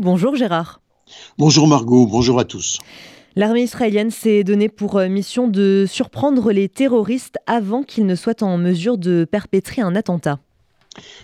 Bonjour Gérard. Bonjour Margot, bonjour à tous. L'armée israélienne s'est donnée pour euh, mission de surprendre les terroristes avant qu'ils ne soient en mesure de perpétrer un attentat.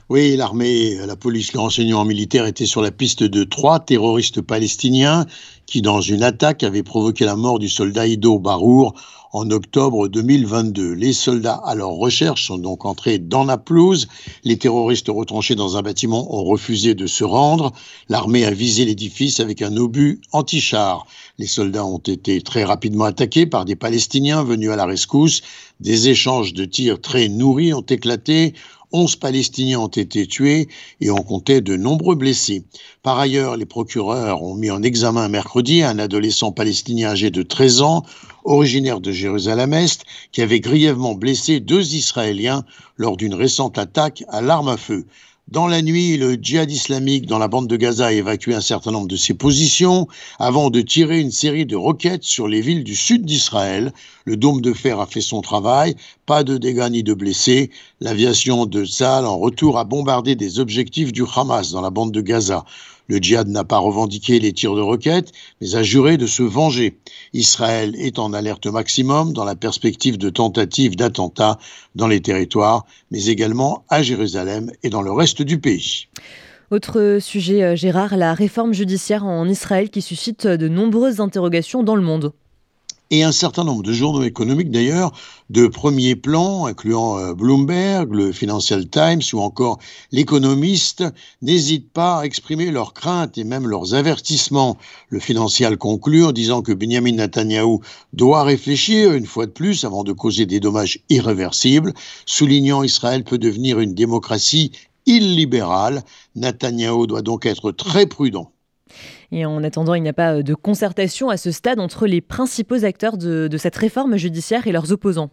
Oui, l'armée, la police, le renseignement militaire étaient sur la piste de trois terroristes palestiniens qui, dans une attaque, avaient provoqué la mort du soldat Ido Barour en octobre 2022. Les soldats à leur recherche sont donc entrés dans la pelouse. Les terroristes retranchés dans un bâtiment ont refusé de se rendre. L'armée a visé l'édifice avec un obus anti-char. Les soldats ont été très rapidement attaqués par des Palestiniens venus à la rescousse. Des échanges de tirs très nourris ont éclaté. 11 Palestiniens ont été tués et on comptait de nombreux blessés. Par ailleurs, les procureurs ont mis en examen mercredi un adolescent palestinien âgé de 13 ans, originaire de Jérusalem-Est, qui avait grièvement blessé deux Israéliens lors d'une récente attaque à l'arme à feu. Dans la nuit, le djihad islamique dans la bande de Gaza a évacué un certain nombre de ses positions avant de tirer une série de roquettes sur les villes du sud d'Israël. Le dôme de fer a fait son travail, pas de dégâts ni de blessés. L'aviation de Tzal en retour a bombardé des objectifs du Hamas dans la bande de Gaza. Le djihad n'a pas revendiqué les tirs de roquettes, mais a juré de se venger. Israël est en alerte maximum dans la perspective de tentatives d'attentats dans les territoires, mais également à Jérusalem et dans le reste du pays. Autre sujet, euh, Gérard, la réforme judiciaire en Israël qui suscite de nombreuses interrogations dans le monde et un certain nombre de journaux économiques d'ailleurs de premier plan, incluant euh, Bloomberg, le Financial Times ou encore l'économiste, n'hésitent pas à exprimer leurs craintes et même leurs avertissements. Le Financial conclut en disant que Benjamin Netanyahu doit réfléchir une fois de plus avant de causer des dommages irréversibles, soulignant Israël peut devenir une démocratie illibérale. Netanyahu doit donc être très prudent. Et en attendant, il n'y a pas de concertation à ce stade entre les principaux acteurs de, de cette réforme judiciaire et leurs opposants.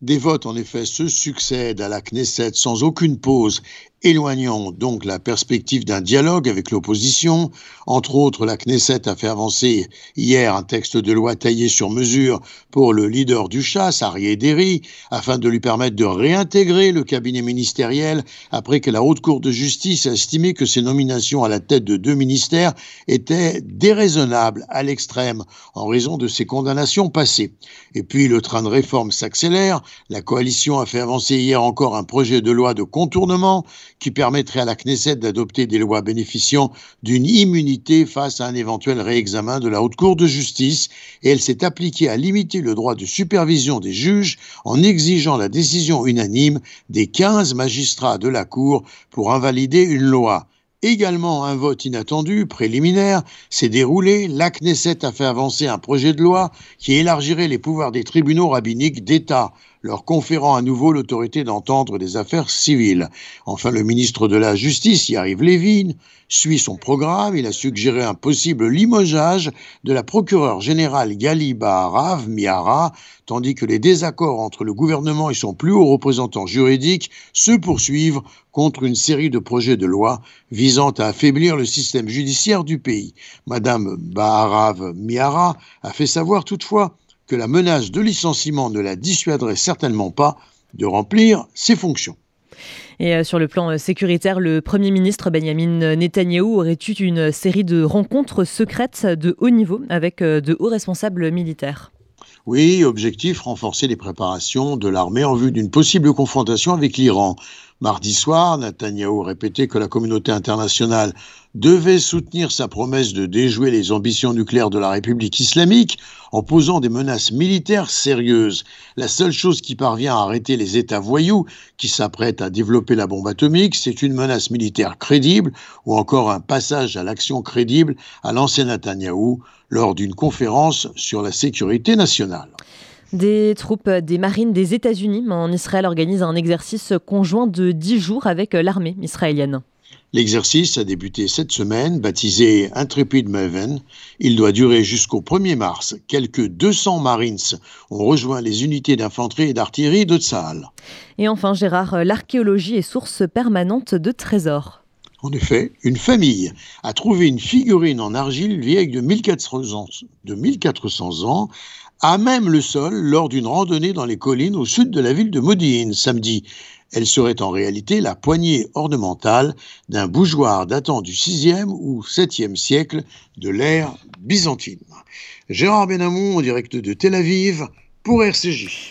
Des votes, en effet, se succèdent à la Knesset sans aucune pause éloignant donc la perspective d'un dialogue avec l'opposition. Entre autres, la Knesset a fait avancer hier un texte de loi taillé sur mesure pour le leader du chasse, Arié Derry, afin de lui permettre de réintégrer le cabinet ministériel après que la Haute Cour de justice a estimé que ses nominations à la tête de deux ministères étaient déraisonnables à l'extrême en raison de ses condamnations passées. Et puis le train de réforme s'accélère. La coalition a fait avancer hier encore un projet de loi de contournement qui permettrait à la Knesset d'adopter des lois bénéficiant d'une immunité face à un éventuel réexamen de la Haute Cour de justice, et elle s'est appliquée à limiter le droit de supervision des juges en exigeant la décision unanime des 15 magistrats de la Cour pour invalider une loi. Également, un vote inattendu, préliminaire, s'est déroulé. La Knesset a fait avancer un projet de loi qui élargirait les pouvoirs des tribunaux rabbiniques d'État leur conférant à nouveau l'autorité d'entendre des affaires civiles. Enfin, le ministre de la Justice, Yariv Levin, suit son programme. Il a suggéré un possible limogeage de la procureure générale Gali Baharav Miara, tandis que les désaccords entre le gouvernement et son plus haut représentant juridique se poursuivent contre une série de projets de loi visant à affaiblir le système judiciaire du pays. Madame Baharav Miara a fait savoir toutefois que la menace de licenciement ne la dissuaderait certainement pas de remplir ses fonctions. Et euh, sur le plan euh, sécuritaire, le Premier ministre Benjamin Netanyahou aurait eu une série de rencontres secrètes de haut niveau avec euh, de hauts responsables militaires. Oui, objectif, renforcer les préparations de l'armée en vue d'une possible confrontation avec l'Iran. Mardi soir, Netanyahou répétait que la communauté internationale devait soutenir sa promesse de déjouer les ambitions nucléaires de la République islamique en posant des menaces militaires sérieuses. La seule chose qui parvient à arrêter les États voyous qui s'apprêtent à développer la bombe atomique, c'est une menace militaire crédible ou encore un passage à l'action crédible à l'ancien Netanyahou lors d'une conférence sur la sécurité nationale. Des troupes des marines des États-Unis en Israël organisent un exercice conjoint de 10 jours avec l'armée israélienne. L'exercice a débuté cette semaine, baptisé Intrepid Maven. Il doit durer jusqu'au 1er mars. Quelques 200 Marines ont rejoint les unités d'infanterie et d'artillerie de Tsahal. Et enfin, Gérard, l'archéologie est source permanente de trésors. En effet, une famille a trouvé une figurine en argile vieille de 1400 ans, à même le sol lors d'une randonnée dans les collines au sud de la ville de Modine samedi. Elle serait en réalité la poignée ornementale d'un bougeoir datant du 6e ou 7e siècle de l'ère byzantine. Gérard Benamou en direct de Tel Aviv pour RCJ.